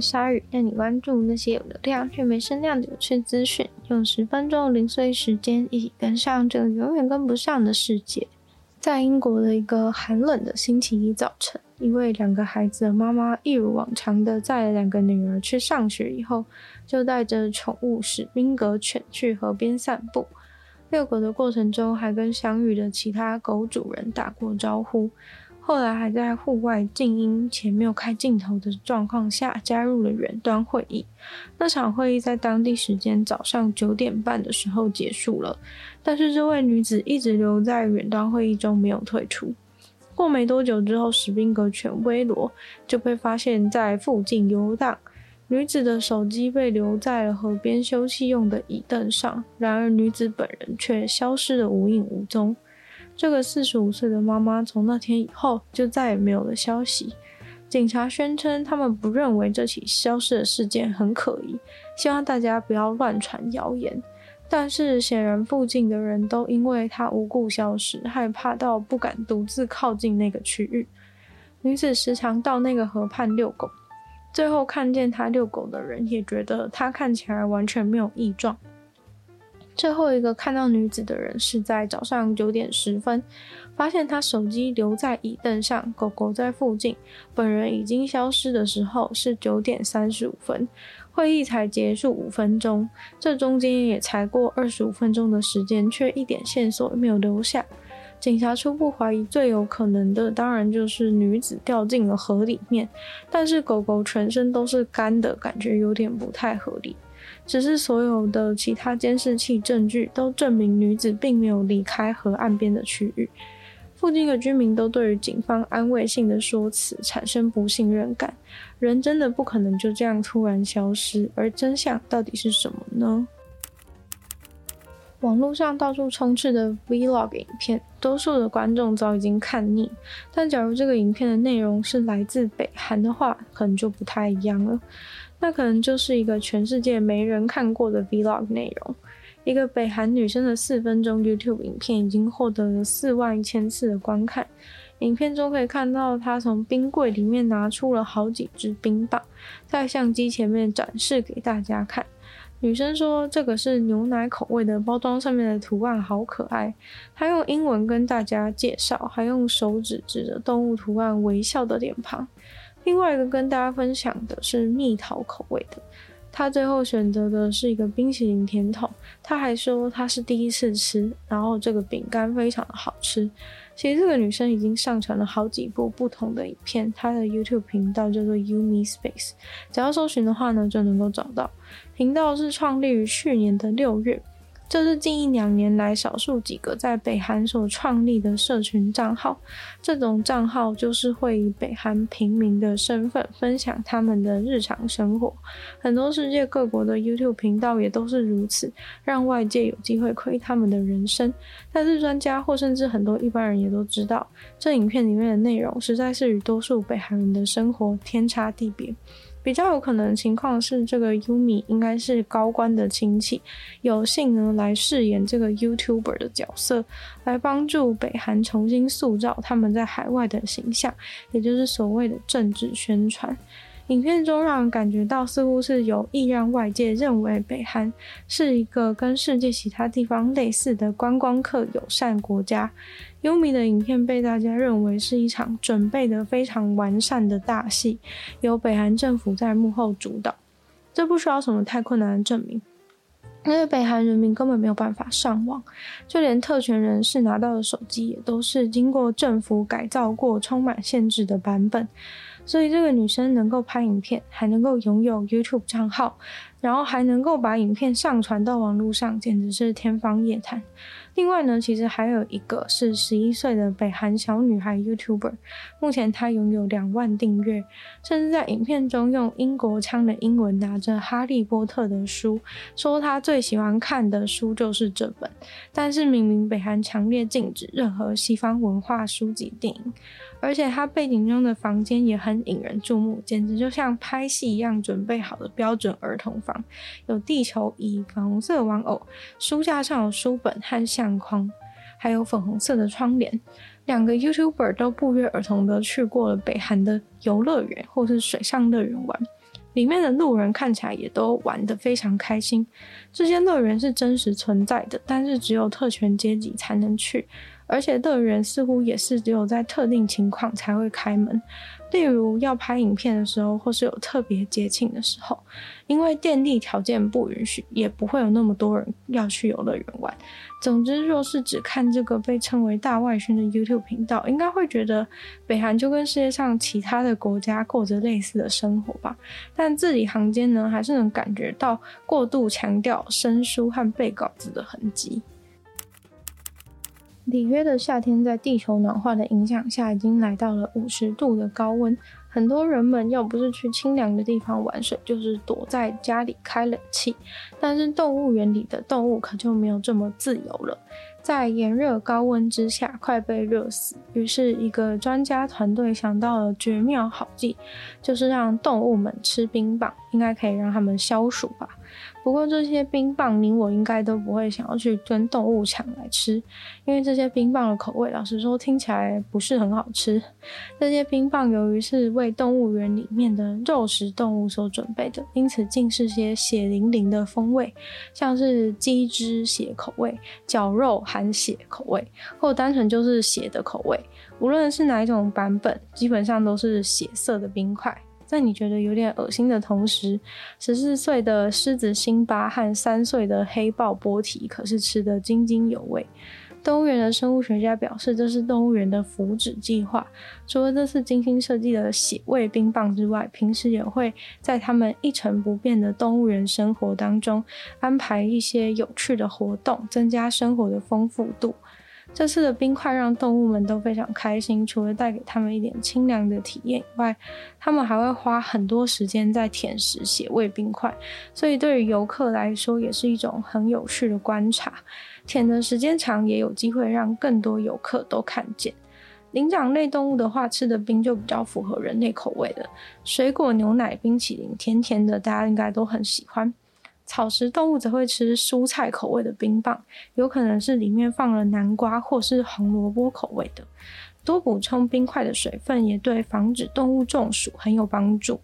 鲨鱼，带你关注那些有流量却没声量的有趣资讯。用十分钟的零碎时间，一起跟上这个永远跟不上的世界。在英国的一个寒冷的星期一早晨，一位两个孩子的妈妈一如往常的载了两个女儿去上学以后，就带着宠物史宾格犬去河边散步。遛狗的过程中，还跟相遇的其他狗主人打过招呼。后来还在户外静音且没有开镜头的状况下加入了远端会议。那场会议在当地时间早上九点半的时候结束了，但是这位女子一直留在远端会议中没有退出。过没多久之后，史宾格犬威罗就被发现在附近游荡。女子的手机被留在了河边休息用的椅凳上，然而女子本人却消失得无影无踪。这个四十五岁的妈妈从那天以后就再也没有了消息。警察宣称，他们不认为这起消失的事件很可疑，希望大家不要乱传谣言。但是显然，附近的人都因为她无故消失，害怕到不敢独自靠近那个区域。女子时常到那个河畔遛狗，最后看见她遛狗的人也觉得她看起来完全没有异状。最后一个看到女子的人是在早上九点十分，发现她手机留在椅凳上，狗狗在附近，本人已经消失的时候是九点三十五分，会议才结束五分钟，这中间也才过二十五分钟的时间，却一点线索也没有留下。警察初步怀疑最有可能的，当然就是女子掉进了河里面，但是狗狗全身都是干的，感觉有点不太合理。只是所有的其他监视器证据都证明女子并没有离开河岸边的区域，附近的居民都对于警方安慰性的说辞产生不信任感。人真的不可能就这样突然消失，而真相到底是什么呢？网络上到处充斥的 Vlog 影片，多数的观众早已经看腻。但假如这个影片的内容是来自北韩的话，可能就不太一样了。那可能就是一个全世界没人看过的 Vlog 内容。一个北韩女生的四分钟 YouTube 影片已经获得了四万一千次的观看。影片中可以看到她从冰柜里面拿出了好几支冰棒，在相机前面展示给大家看。女生说：“这个是牛奶口味的，包装上面的图案好可爱。”她用英文跟大家介绍，还用手指指着动物图案微笑的脸庞。另外一个跟大家分享的是蜜桃口味的，她最后选择的是一个冰淇淋甜筒。她还说她是第一次吃，然后这个饼干非常的好吃。其实这个女生已经上传了好几部不同的影片，她的 YouTube 频道叫做 Yumi Space，只要搜寻的话呢就能够找到。频道是创立于去年的六月。这是近一两年来少数几个在北韩所创立的社群账号。这种账号就是会以北韩平民的身份分享他们的日常生活。很多世界各国的 YouTube 频道也都是如此，让外界有机会窥他们的人生。但是专家或甚至很多一般人也都知道，这影片里面的内容实在是与多数北韩人的生活天差地别。比较有可能的情况是，这个 Yumi 应该是高官的亲戚，有幸呢来饰演这个 YouTuber 的角色，来帮助北韩重新塑造他们在海外的形象，也就是所谓的政治宣传。影片中让人感觉到，似乎是有意让外界认为北韩是一个跟世界其他地方类似的观光客友善国家。优米的影片被大家认为是一场准备得非常完善的大戏，由北韩政府在幕后主导。这不需要什么太困难的证明，因为北韩人民根本没有办法上网，就连特权人士拿到的手机也都是经过政府改造过、充满限制的版本。所以这个女生能够拍影片，还能够拥有 YouTube 账号，然后还能够把影片上传到网络上，简直是天方夜谭。另外呢，其实还有一个是十一岁的北韩小女孩 YouTuber，目前她拥有两万订阅，甚至在影片中用英国腔的英文拿着《哈利波特》的书，说她最喜欢看的书就是这本。但是明明北韩强烈禁止任何西方文化书籍、电影。而且它背景中的房间也很引人注目，简直就像拍戏一样准备好的标准儿童房，有地球仪、粉红色玩偶，书架上有书本和相框，还有粉红色的窗帘。两个 YouTuber 都不约而同的去过了北韩的游乐园或是水上乐园玩，里面的路人看起来也都玩得非常开心。这些乐园是真实存在的，但是只有特权阶级才能去。而且乐园似乎也是只有在特定情况才会开门，例如要拍影片的时候，或是有特别节庆的时候。因为电力条件不允许，也不会有那么多人要去游乐园玩。总之，若是只看这个被称为“大外宣”的 YouTube 频道，应该会觉得北韩就跟世界上其他的国家过着类似的生活吧。但字里行间呢，还是能感觉到过度强调生疏和背稿子的痕迹。里约的夏天在地球暖化的影响下，已经来到了五十度的高温。很多人们要不是去清凉的地方玩水，就是躲在家里开冷气。但是动物园里的动物可就没有这么自由了。在炎热高温之下，快被热死。于是，一个专家团队想到了绝妙好计，就是让动物们吃冰棒，应该可以让他们消暑吧。不过这些冰棒，你我应该都不会想要去跟动物抢来吃，因为这些冰棒的口味，老实说听起来不是很好吃。这些冰棒由于是为动物园里面的肉食动物所准备的，因此尽是些血淋淋的风味，像是鸡汁血口味、绞肉含血口味，或单纯就是血的口味。无论是哪一种版本，基本上都是血色的冰块。在你觉得有点恶心的同时，十四岁的狮子辛巴和三岁的黑豹波提可是吃得津津有味。动物园的生物学家表示，这是动物园的福祉计划。除了这次精心设计的血味冰棒之外，平时也会在他们一成不变的动物园生活当中安排一些有趣的活动，增加生活的丰富度。这次的冰块让动物们都非常开心，除了带给他们一点清凉的体验以外，他们还会花很多时间在舔食血味冰块，所以对于游客来说也是一种很有趣的观察。舔的时间长，也有机会让更多游客都看见。灵长类动物的话，吃的冰就比较符合人类口味的，水果、牛奶、冰淇淋，甜甜的，大家应该都很喜欢。草食动物则会吃蔬菜口味的冰棒，有可能是里面放了南瓜或是红萝卜口味的。多补充冰块的水分也对防止动物中暑很有帮助。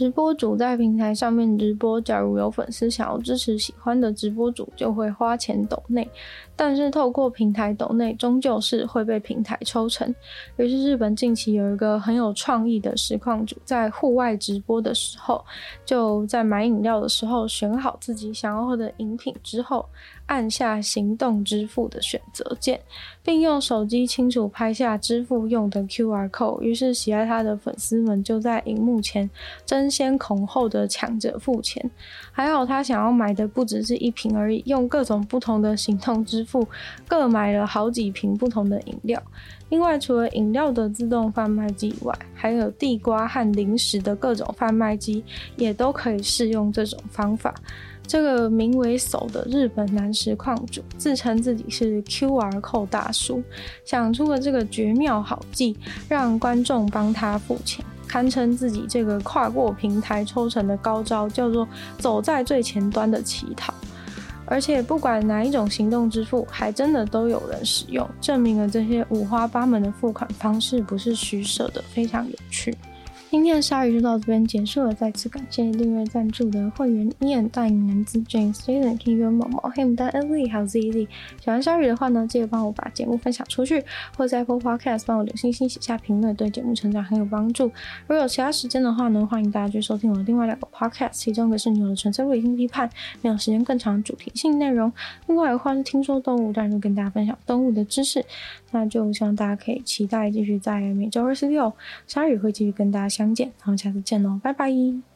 直播主在平台上面直播，假如有粉丝想要支持喜欢的直播主，就会花钱抖内。但是透过平台抖内，终究是会被平台抽成。于是日本近期有一个很有创意的实况主，在户外直播的时候，就在买饮料的时候选好自己想要喝的饮品之后，按下行动支付的选择键，并用手机清楚拍下支付用的 QR code。于是喜爱他的粉丝们就在荧幕前争先恐后的抢着付钱。还好他想要买的不只是一瓶而已，用各种不同的行动支付，各买了好几瓶不同的饮料。另外，除了饮料的自动贩卖机以外，还有地瓜和零食的各种贩卖机，也都可以适用这种方法。这个名为“手”的日本男实矿主自称自己是 QR co 大叔，想出了这个绝妙好计，让观众帮他付钱，堪称自己这个跨过平台抽成的高招，叫做“走在最前端的乞讨”。而且不管哪一种行动支付，还真的都有人使用，证明了这些五花八门的付款方式不是虚设的，非常有趣。今天的鲨鱼就到这边结束了，再次感谢订阅赞助的会员：Ian、大影男子、James、Jaden、Kevin、毛毛、黑牡丹、Ellie 还有 ZZ。喜欢鲨鱼的话呢，记得帮我把节目分享出去，或在 Apple Podcast 帮我留星星、写下评论，对节目成长很有帮助。如果有其他时间的话呢，欢迎大家去收听我的另外两个 Podcast，其中一个是女友的纯粹理性批判，没有时间更长主题性内容；另外的话是听说动物，当然就跟大家分享动物的知识。那就希望大家可以期待继续在每周二、四、六，鲨鱼会继续跟大家相见。然后下次见喽，拜拜。